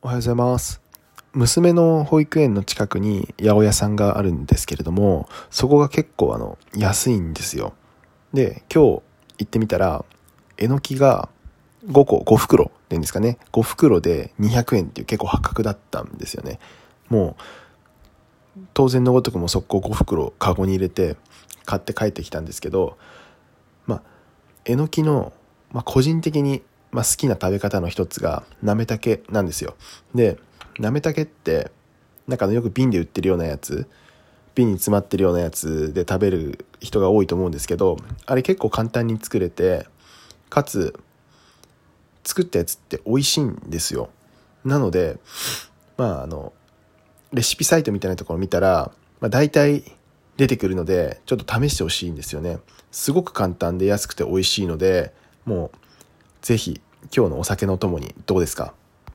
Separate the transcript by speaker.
Speaker 1: おはようございます。娘の保育園の近くに八百屋さんがあるんですけれども、そこが結構あの、安いんですよ。で、今日行ってみたら、えのきが5個、5袋っていうんですかね。5袋で200円っていう結構破格だったんですよね。もう、当然のごとくも速攻5袋カゴに入れて買って帰ってきたんですけど、まあ、えのきの、まあ、個人的に、まあ、好きな食べ方の一つがなめたけなんですよ。で、なめたけって、なんかのよく瓶で売ってるようなやつ、瓶に詰まってるようなやつで食べる人が多いと思うんですけど、あれ結構簡単に作れて、かつ、作ったやつって美味しいんですよ。なので、まああの、レシピサイトみたいなところ見たら、まあ大体出てくるので、ちょっと試してほしいんですよね。すごく簡単で安くて美味しいので、もう、ぜひ今日のお酒のともにどうですか？